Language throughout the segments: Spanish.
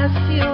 I feel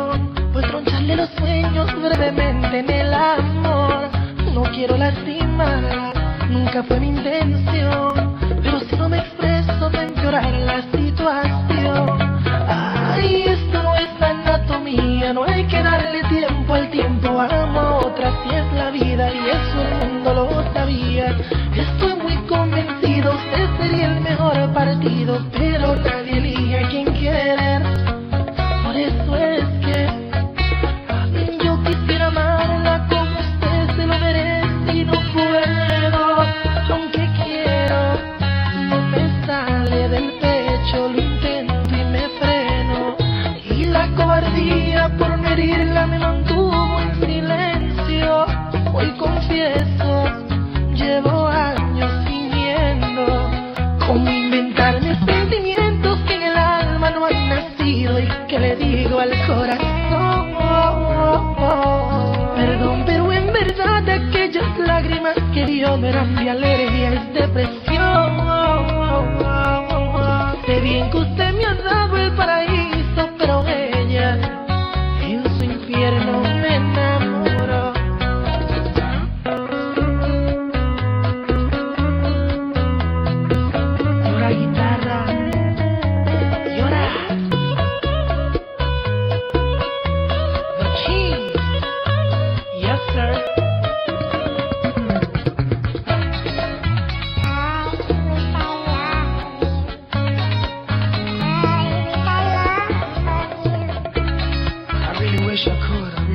wish I could.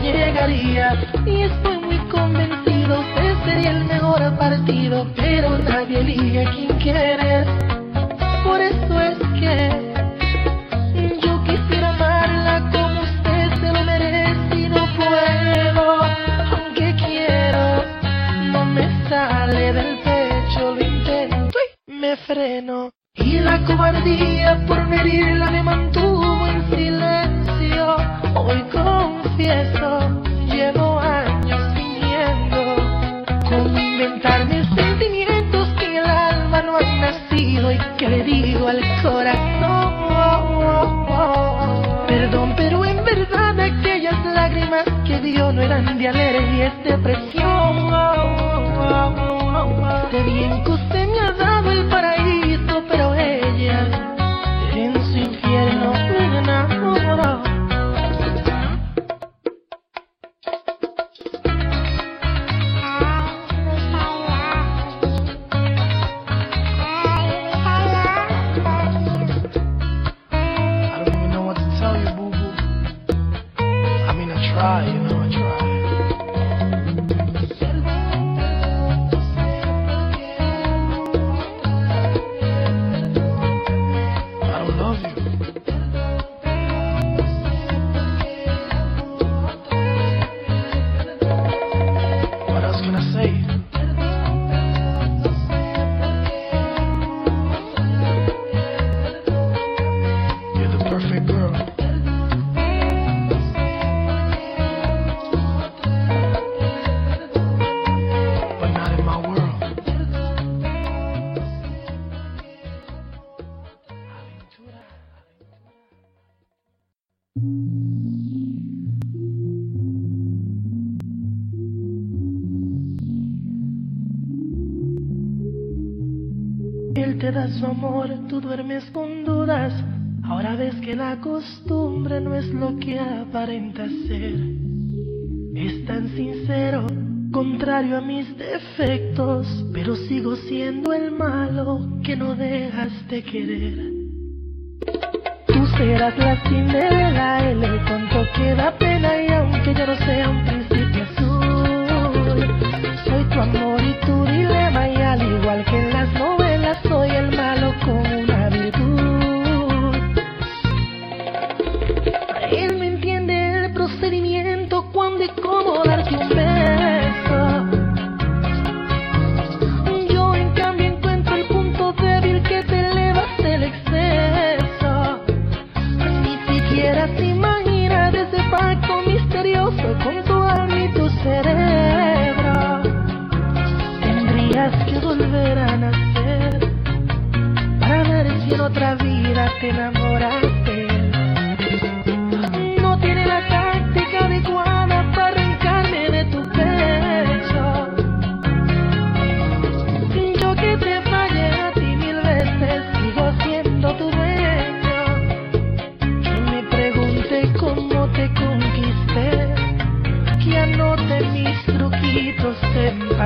de regalia falso amor, tú duermes con dudas. Ahora ves que la costumbre no es lo que aparenta ser. Es tan sincero, contrario a mis defectos, pero sigo siendo el malo que no dejas de querer. Tú serás la cimera, el cuanto queda pena y aunque yo no sea un príncipe azul, soy tu amor.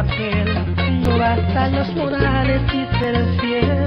Papel. No bastan los morales y ser fiel.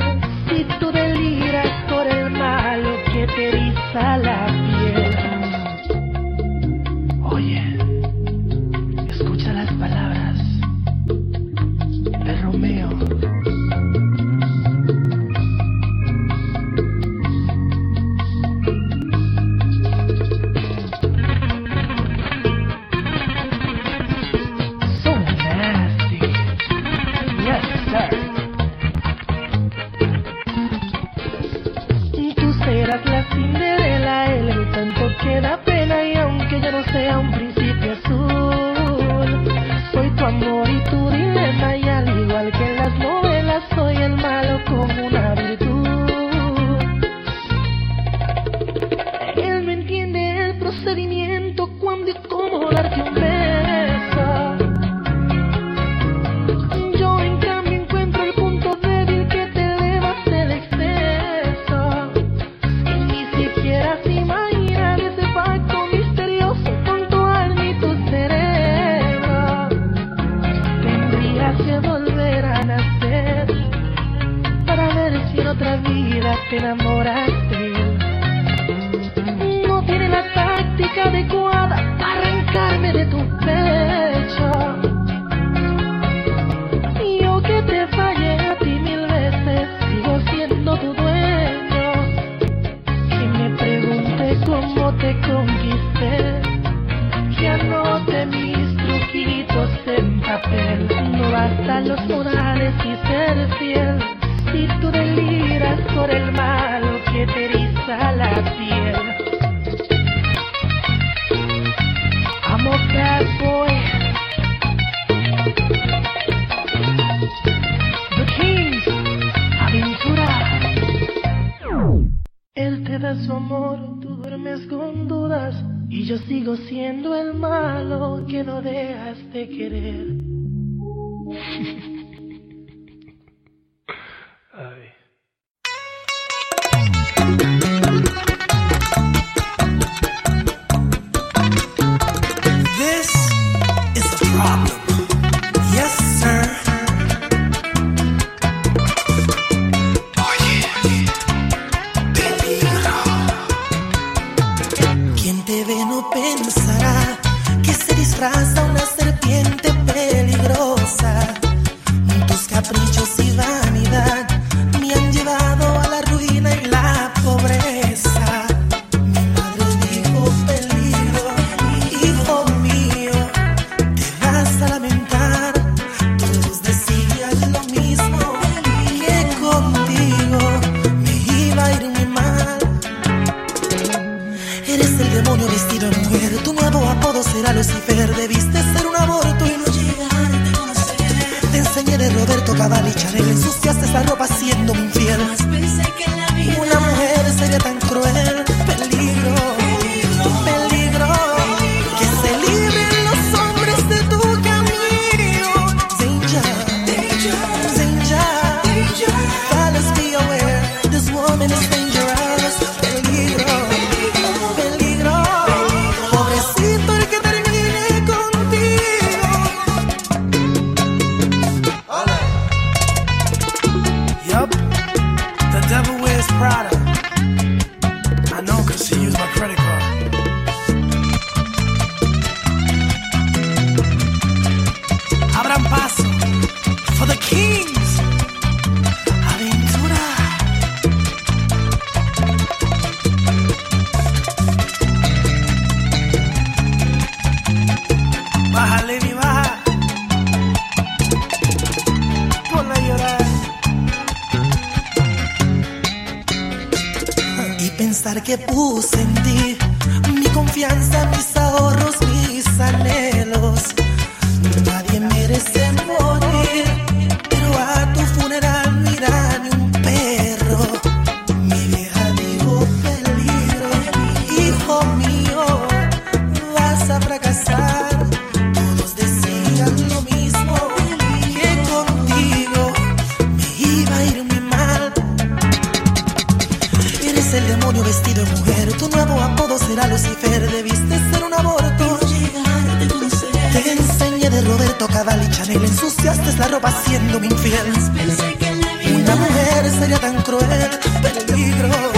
Jamás pensé que la vida una mujer sería tan cruel.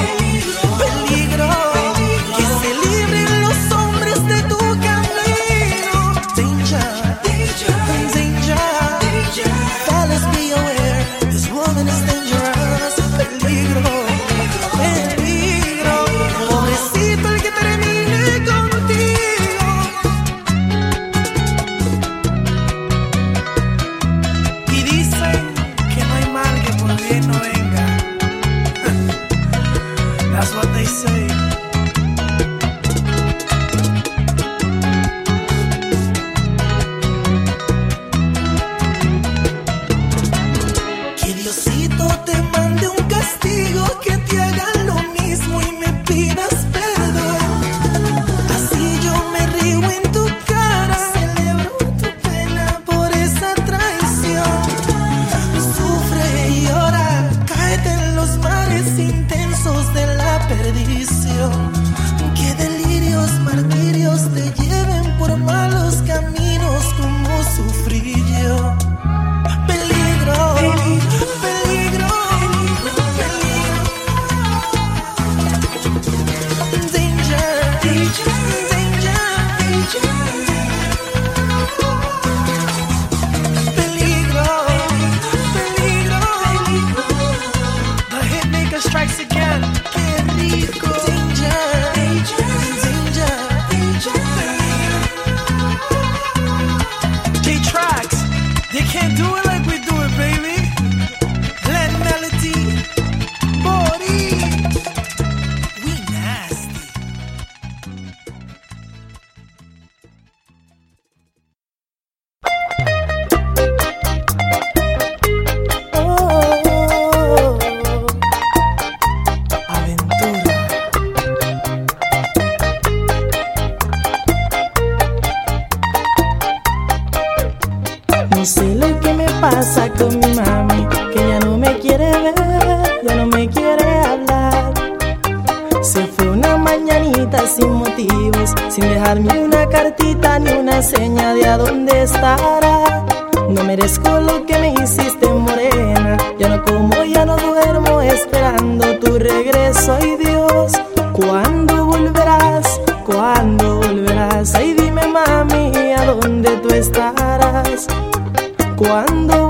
sin motivos, sin dejarme una cartita ni una seña de a dónde estará. No merezco lo que me hiciste morena, ya no como, ya no duermo esperando tu regreso, ay Dios, ¿cuándo volverás? ¿Cuándo volverás? Ay dime mami, ¿a dónde tú estarás? ¿Cuándo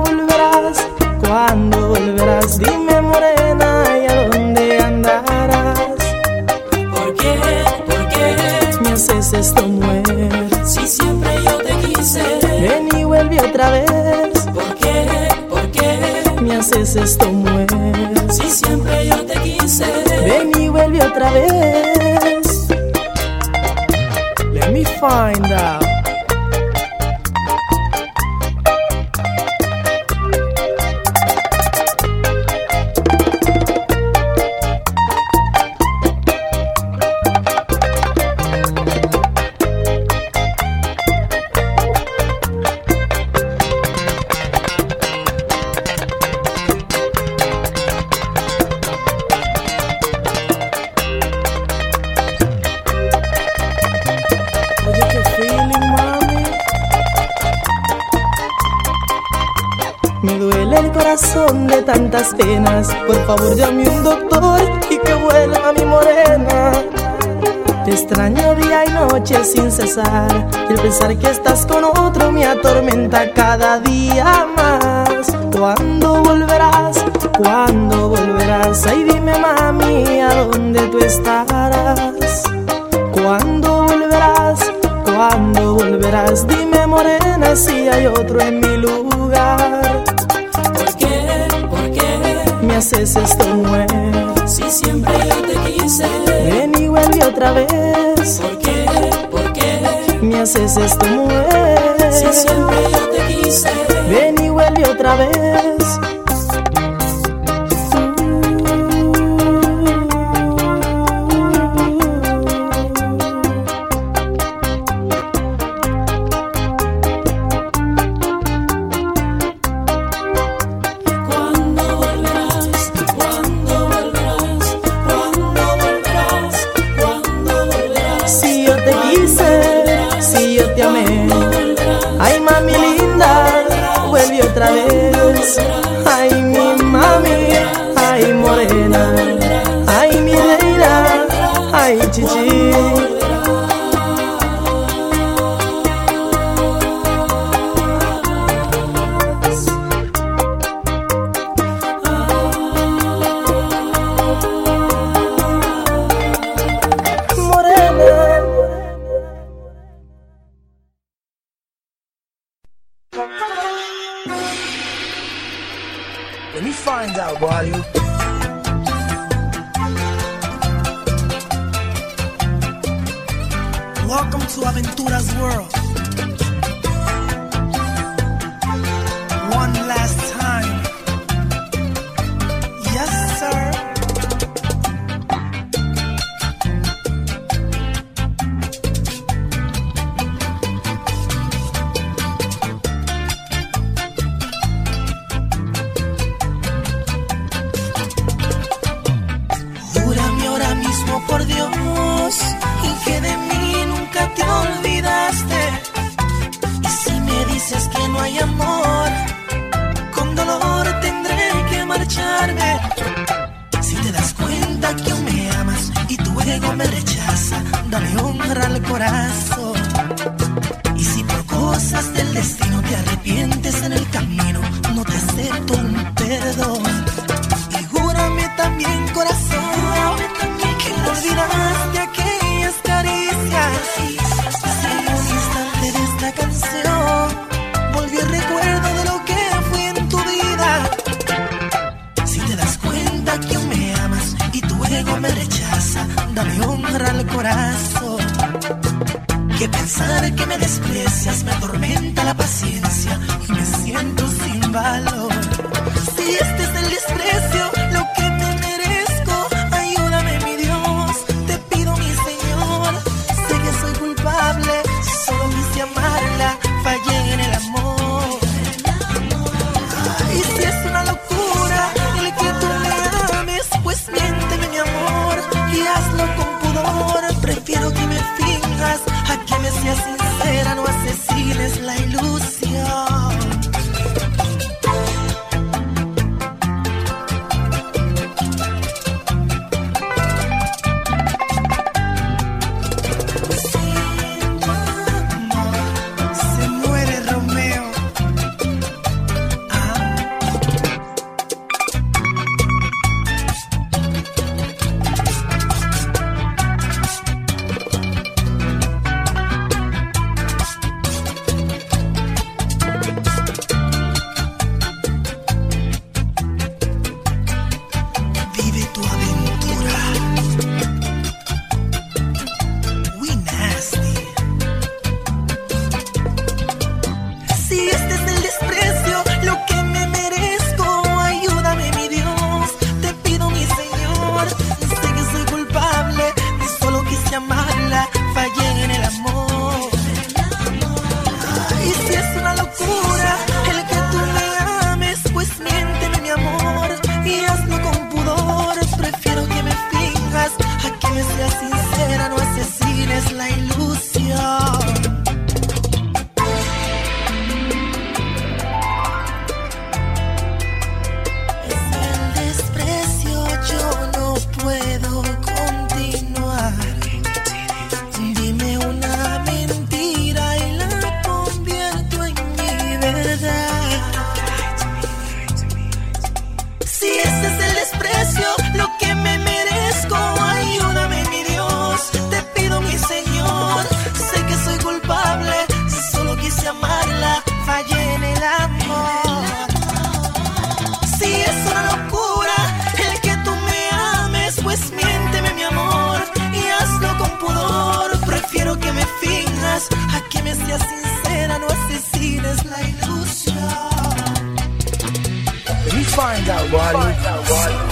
Por favor llame un doctor y que vuelva mi morena. Te extraño día y noche sin cesar. Y el pensar que estás con otro me atormenta cada día más. ¿Cuándo volverás? ¿Cuándo volverás? Ay, dime mami, ¿a dónde tú estarás? ¿Cuándo volverás? ¿Cuándo volverás? Dime morena si hay otro en mi luz. Me haces esto nuevo. Si siempre yo te quise, ven y vuelve otra vez. ¿Por qué? ¿Por qué? Me haces esto nuevo. Si siempre yo te quise, ven y vuelve otra vez. out, Wally.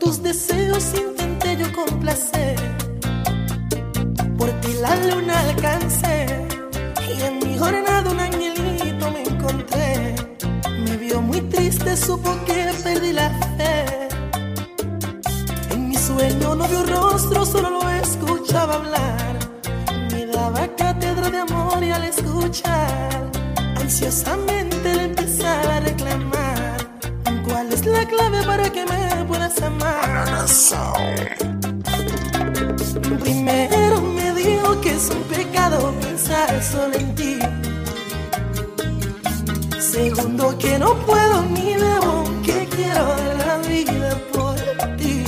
tus deseos intenté yo complacer. Por ti la luna alcancé y en mi jornada un angelito me encontré. Me vio muy triste, supo que perdí la fe. En mi sueño no vio rostro, solo lo escuchaba hablar. Me daba cátedra de amor y al escuchar, ansiosamente le empezar clave para que me puedas amar. Primero me dijo que es un pecado pensar solo en ti. Segundo que no puedo ni debo, que quiero de la vida por ti.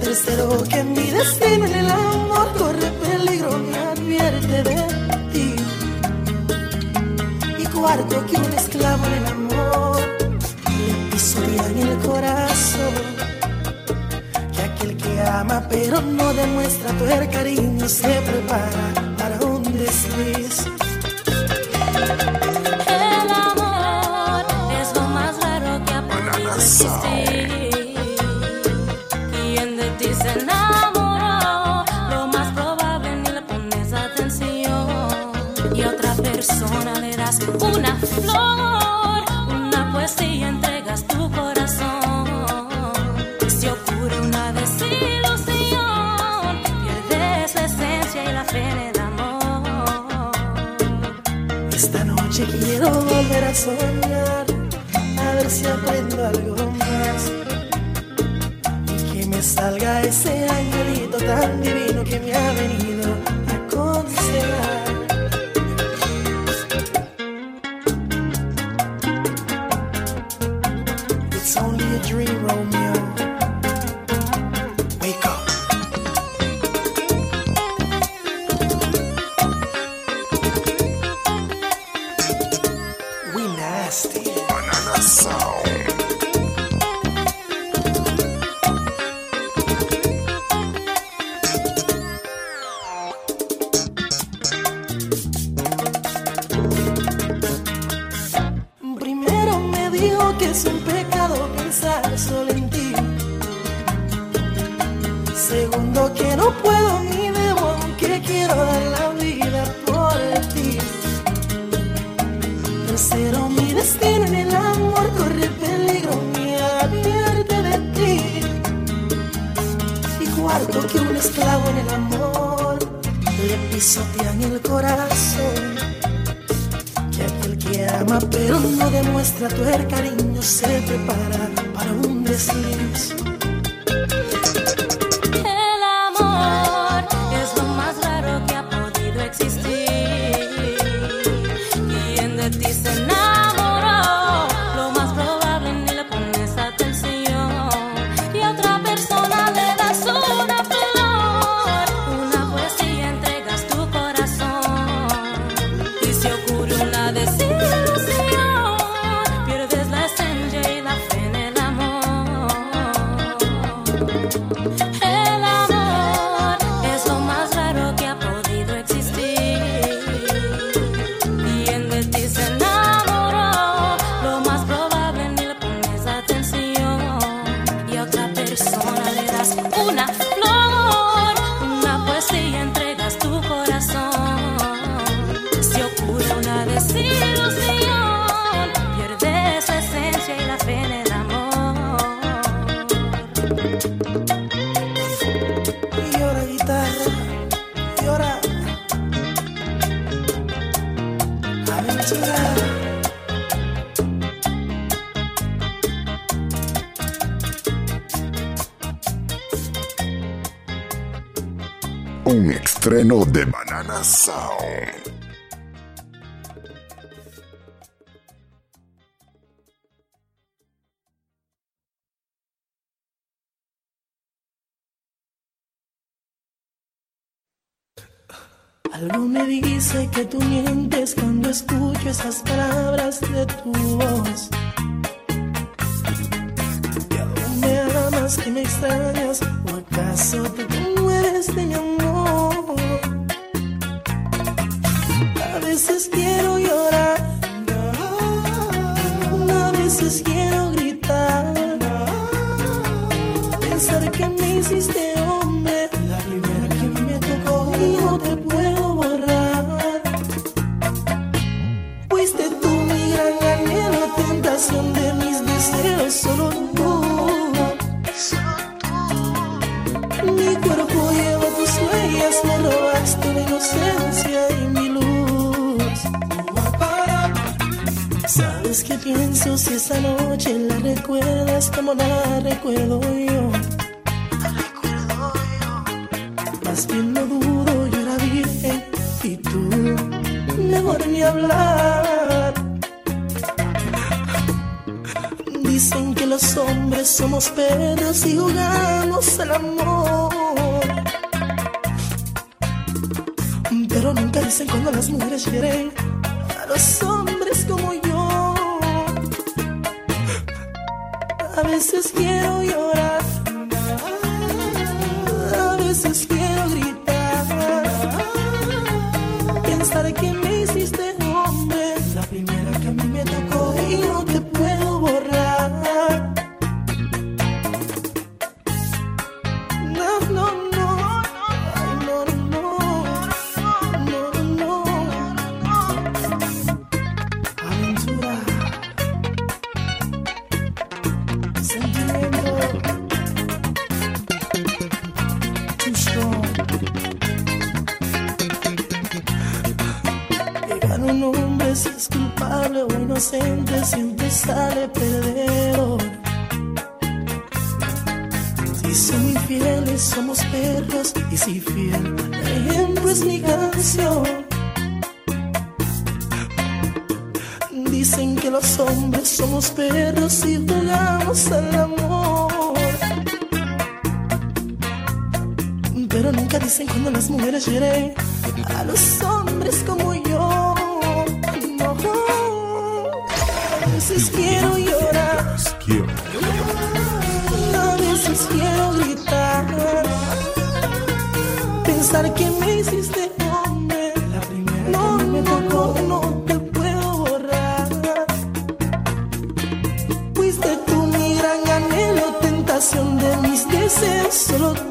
Tercero que mi destino en el amor corre peligro, me advierte de ti. Y cuarto que un esclavo en el amor el corazón que aquel que ama pero no demuestra tu cariño se prepara para un desliz. a soñar, a ver si aprendo algo más. Y que me salga ese angelito tan divino que me ha venido. nuestra tuerca, niño, se prepara para un desliz. estreno de Banana Sound. Algo me dice que tú mientes cuando escucho esas palabras de tu voz. Y aún me amas que me extrañas, o acaso te mueres de mi amor veces quiero yo recuerdas como la recuerdo yo. La recuerdo yo. Más bien lo dudo, yo era virgen y tú, mejor ni hablar. Dicen que los hombres somos perros y jugamos el amor. Pero nunca dicen cuando las mujeres quieren si jugamos al amor. Pero nunca dicen cuando las mujeres hieren a los hombres como yo. No. A veces quiero llorar. A veces quiero gritar. Pensar que me hiciste veces solo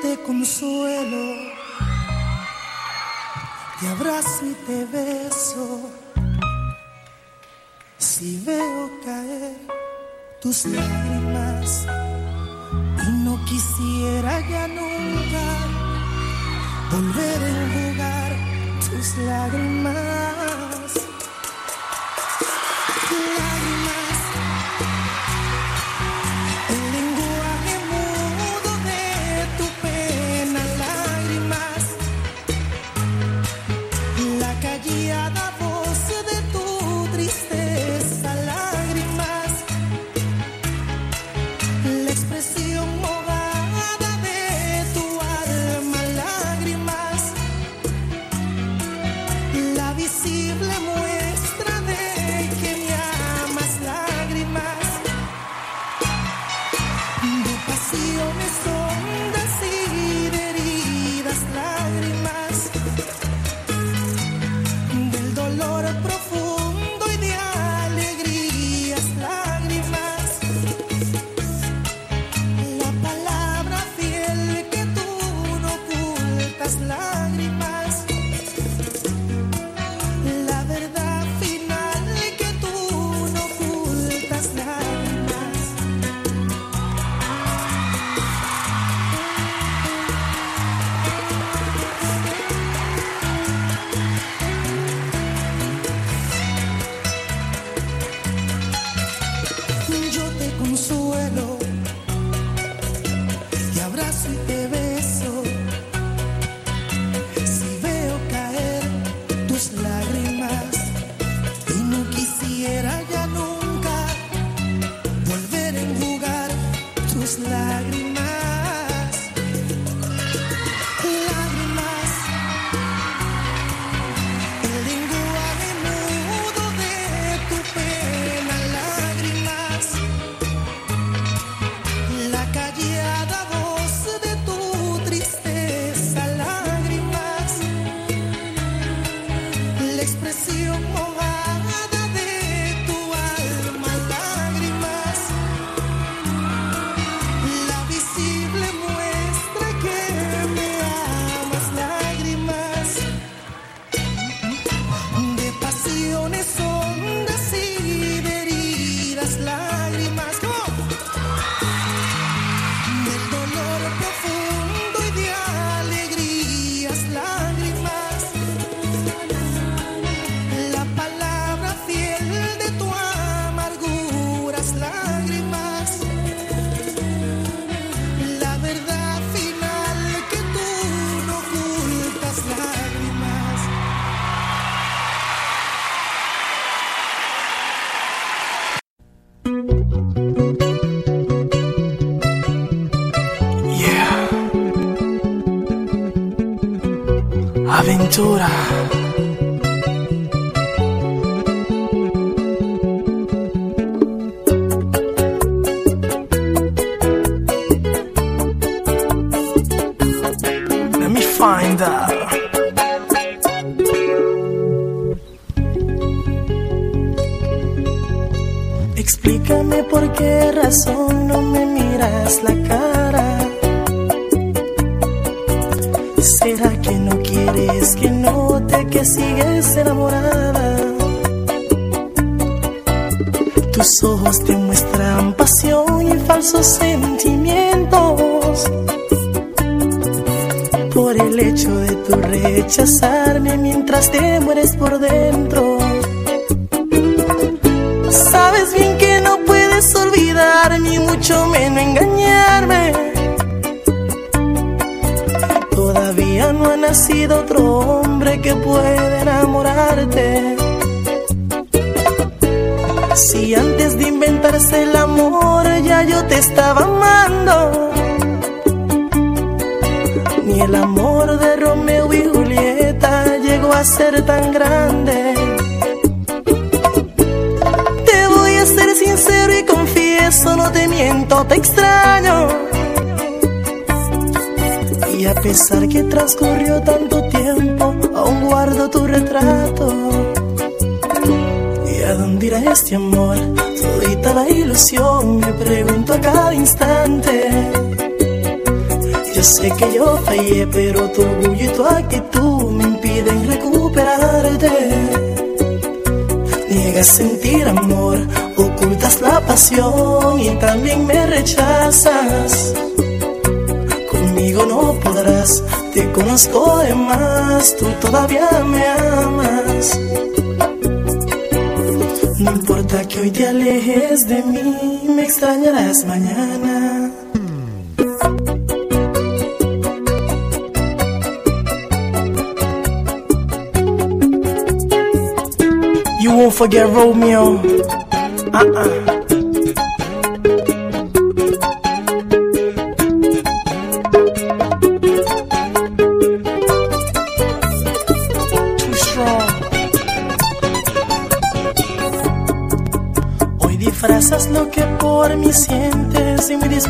Te consuelo. Te abrazo y te beso. Si veo caer tus lágrimas y no quisiera ya nunca volver a enjugar tus lágrimas. Pesar que transcurrió tanto tiempo, aún guardo tu retrato. ¿Y a dónde irá este amor? Todita la ilusión, me pregunto a cada instante. Yo sé que yo fallé, pero tu orgullo y tu actitud me impiden recuperarte. Niegas sentir amor, ocultas la pasión y también me rechazas. Conmigo no podrás, te conozco de más, tú todavía me amas. No importa que hoy te alejes de mí, me extrañarás mañana. You won't forget Romeo. Uh-uh.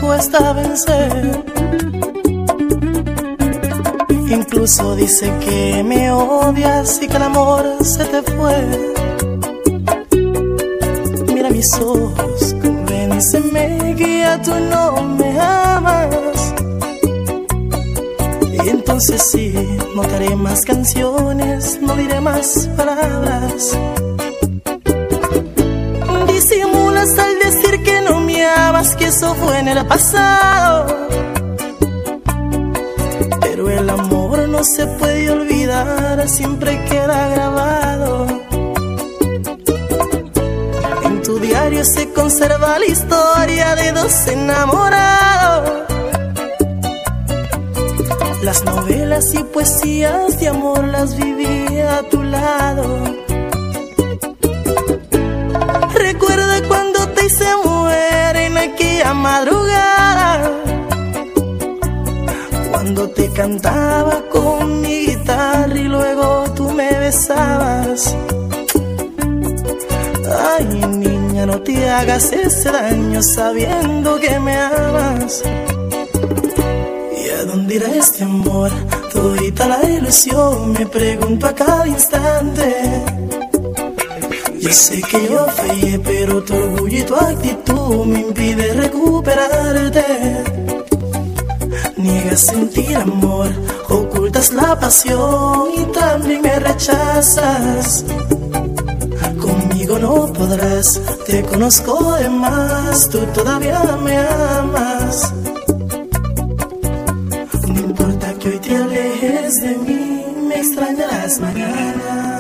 Sientes y me dispuesta a vencer. Incluso dice que me odias y que el amor se te fue. Mira mis ojos, convénceme que ya tú no me amas. Y entonces sí, no haré más canciones, no diré más palabras. Que eso fue en el pasado. Pero el amor no se puede olvidar, siempre queda grabado. En tu diario se conserva la historia de dos enamorados. Las novelas y poesías de amor las viví a tu lado. Recuerda cuando te hice aquella madrugada. Cuando te cantaba con mi guitarra y luego tú me besabas. Ay, niña, no te hagas ese daño sabiendo que me amas. ¿Y a dónde irá este amor? Todita la ilusión, me pregunto a cada instante. Yo sé que yo fallé, pero tu orgullo y tu actitud me impide recuperarte. Niegas sentir amor, ocultas la pasión y también me rechazas. Conmigo no podrás, te conozco de más, tú todavía me amas. No importa que hoy te alejes de mí, me extrañarás mañana.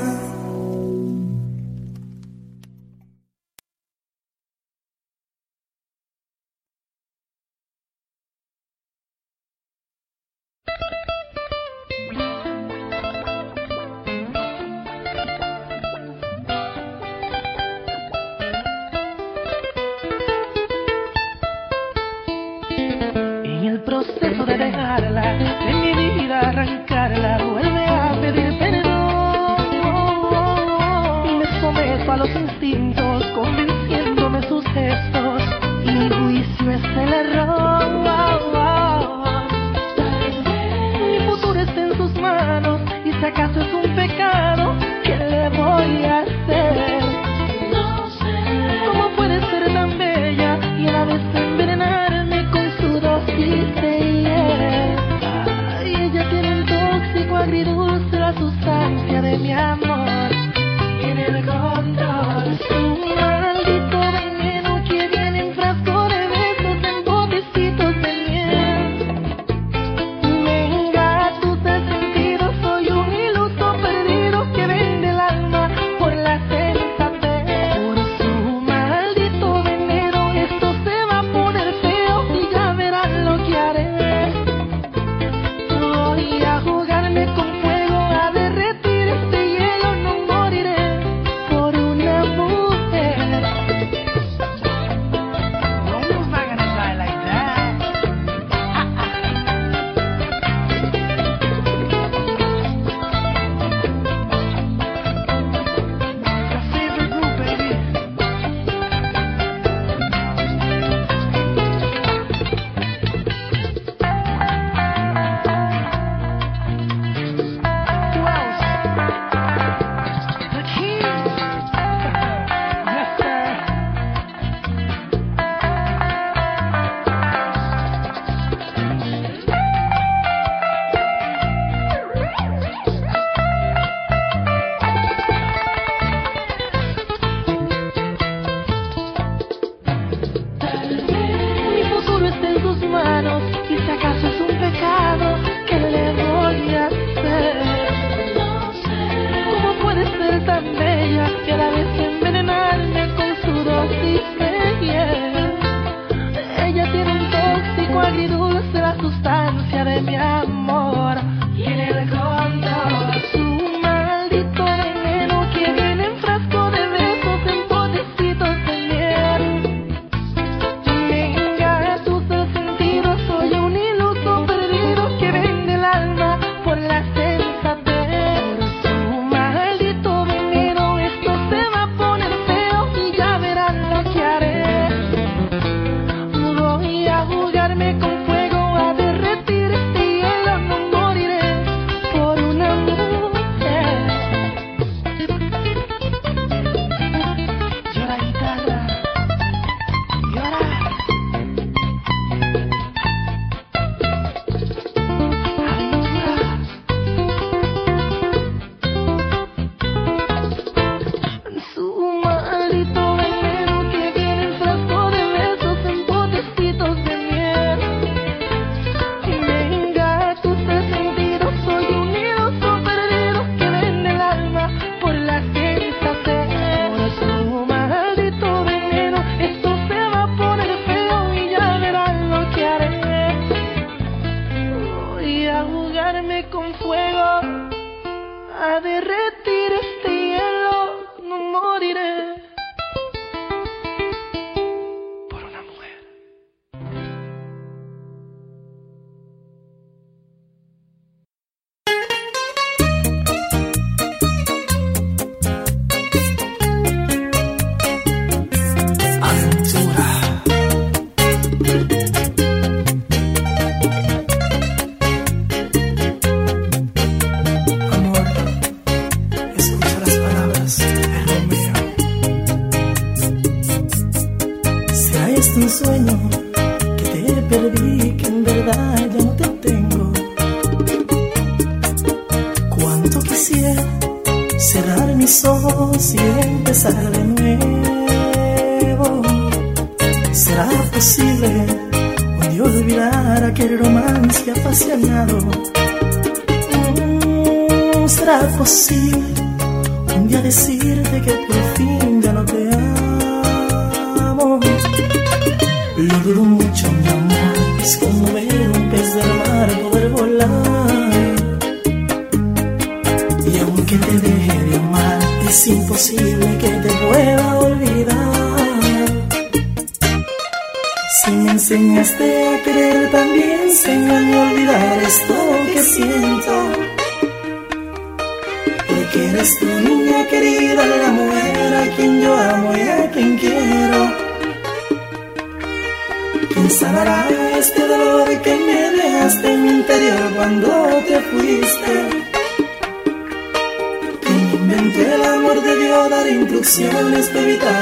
A você. Producciones Bebida.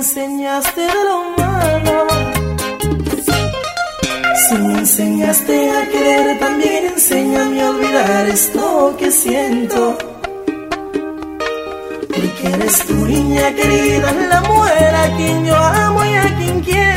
enseñaste de lo malo. Si me enseñaste a querer, también enséñame a olvidar esto que siento. Porque eres tu niña querida, la mujer a quien yo amo y a quien quiero.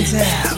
Me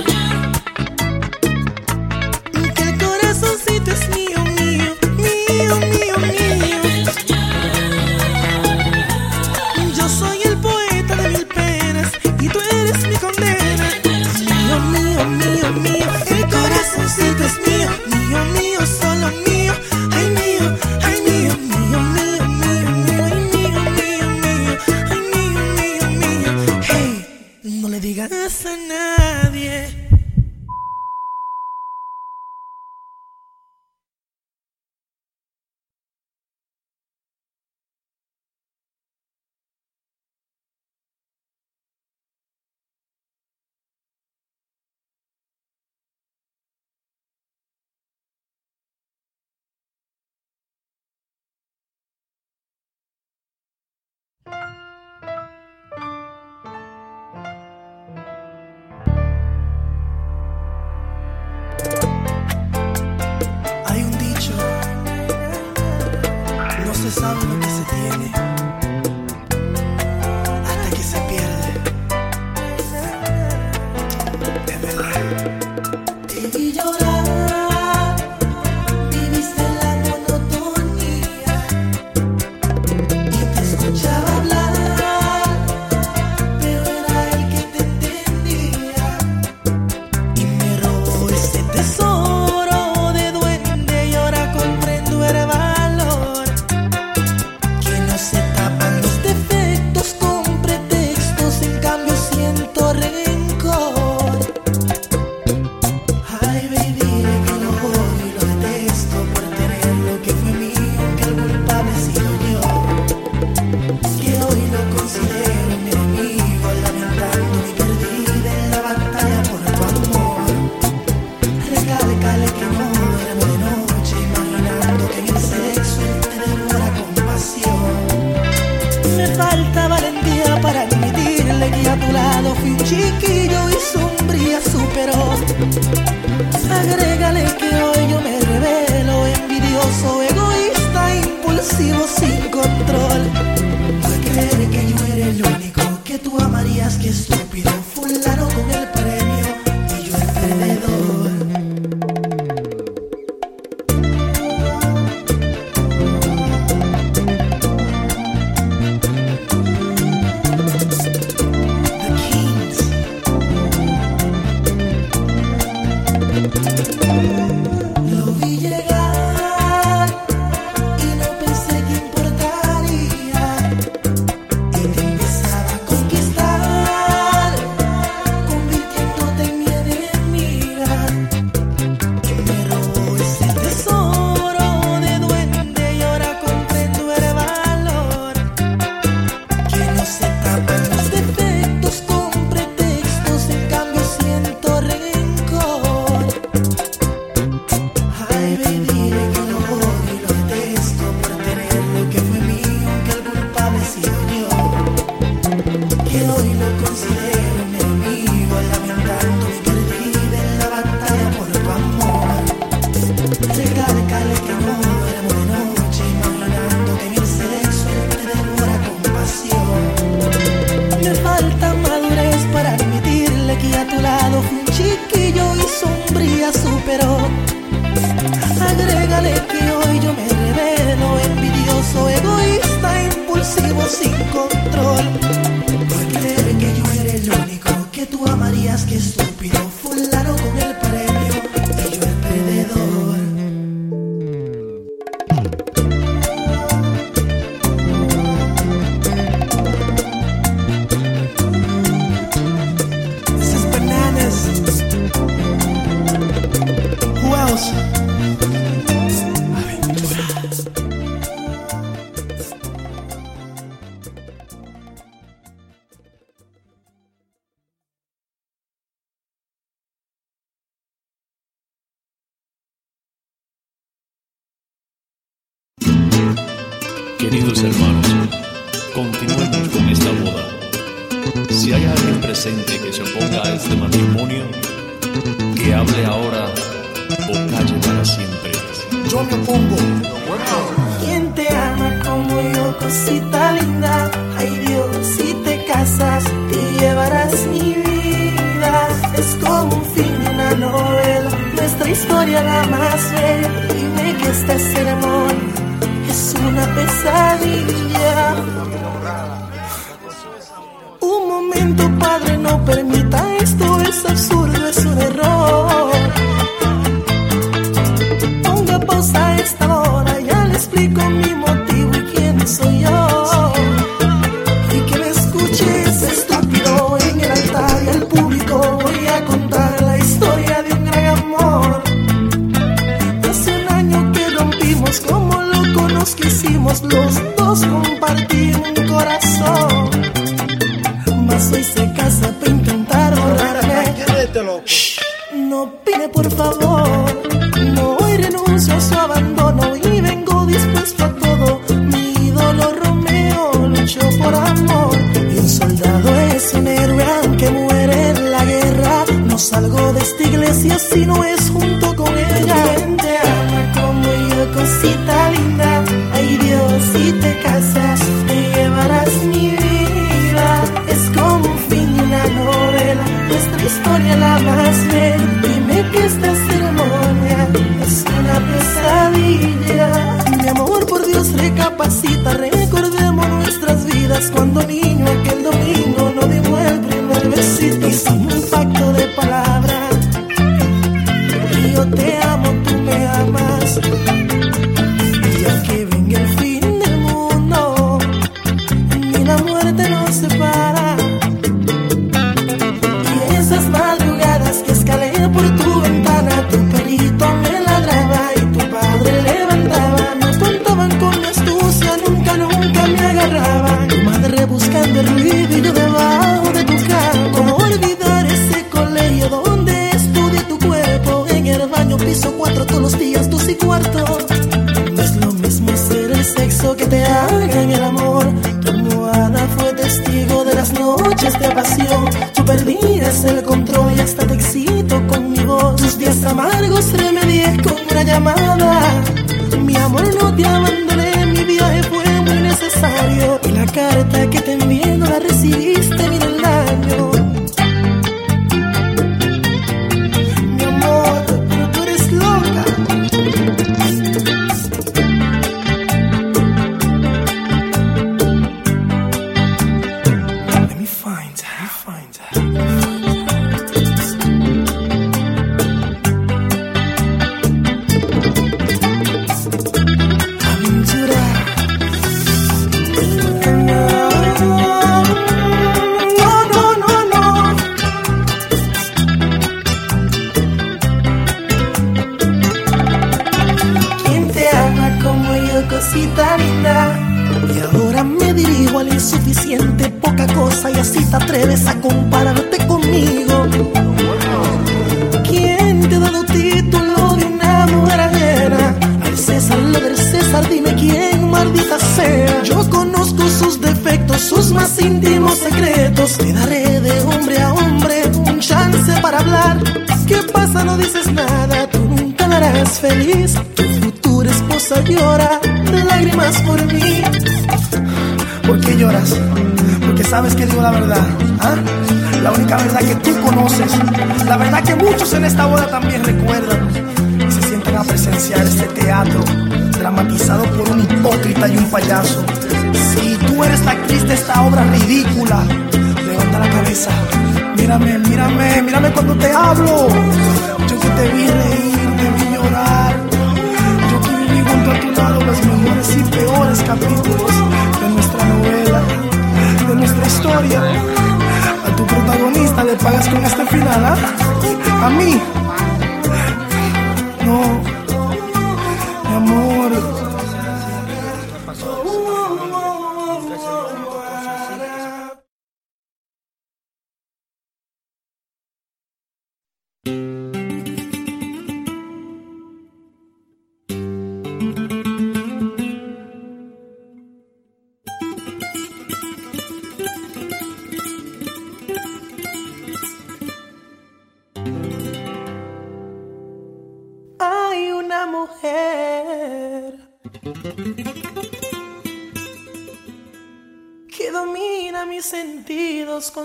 hermanos, continuemos con esta boda. Si hay alguien presente que se oponga a este matrimonio, que hable ahora o calle para siempre. Yo me opongo. ¿Quién te ama como yo, cosita linda? Ay Dios, si te casas, te llevarás mi vida. Es como un fin de una novela, nuestra historia la más bella. Dime que este sermón una pesadilla. Un momento, padre, no permita esto, es absurdo, es un error. Ponga pausa a esta hora, ya le explico mi todos los días dos y cuarto. No es lo mismo ser el sexo que te hagan el amor. Tu almohada fue testigo de las noches de pasión. Tú perdías el control y hasta te excito con mi voz. Tus días amargos remedié con una llamada. Mi amor no te abandoné, mi viaje fue muy necesario. Y la carta que te envié no la recibiste, mi que digo la verdad, ¿ah? la única verdad que tú conoces, la verdad que muchos en esta boda también recuerdan y se sientan a presenciar este teatro dramatizado por un hipócrita y un payaso. Si tú eres la actriz de esta obra ridícula, levanta la cabeza, mírame, mírame, mírame cuando te hablo. Yo que te vi reír, te vi llorar, yo que viví junto a tu lado los mejores y peores capítulos. A tu protagonista le pagas con este final, ¿ah? A mí. No,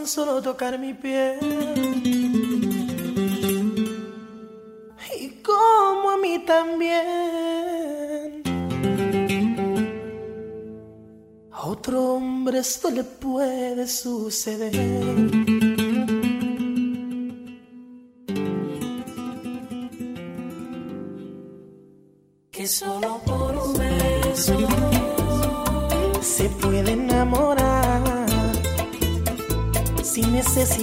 solo tocar mi piel. Y como a mí también. A otro hombre esto le puede suceder.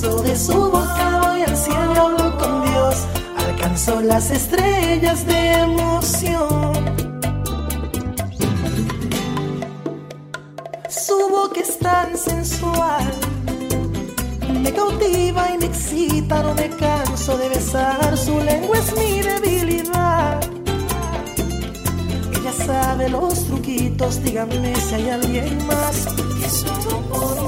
De su boca voy al cielo hablo con Dios. Alcanzo las estrellas de emoción. Su boca es tan sensual. Me cautiva y me excita, no me canso de besar. Su lengua es mi debilidad. Ella sabe los truquitos, díganme si hay alguien más. que solo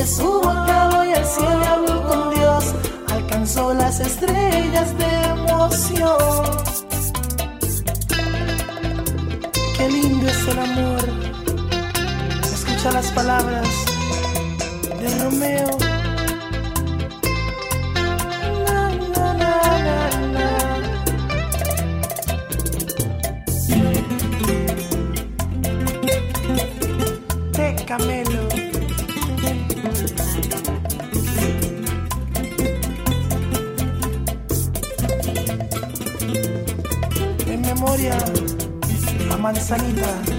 de su boca voy al cielo y hablo con Dios. Alcanzó las estrellas de emoción. Qué lindo es el amor. Escucha las palabras de Romeo. Manzanita.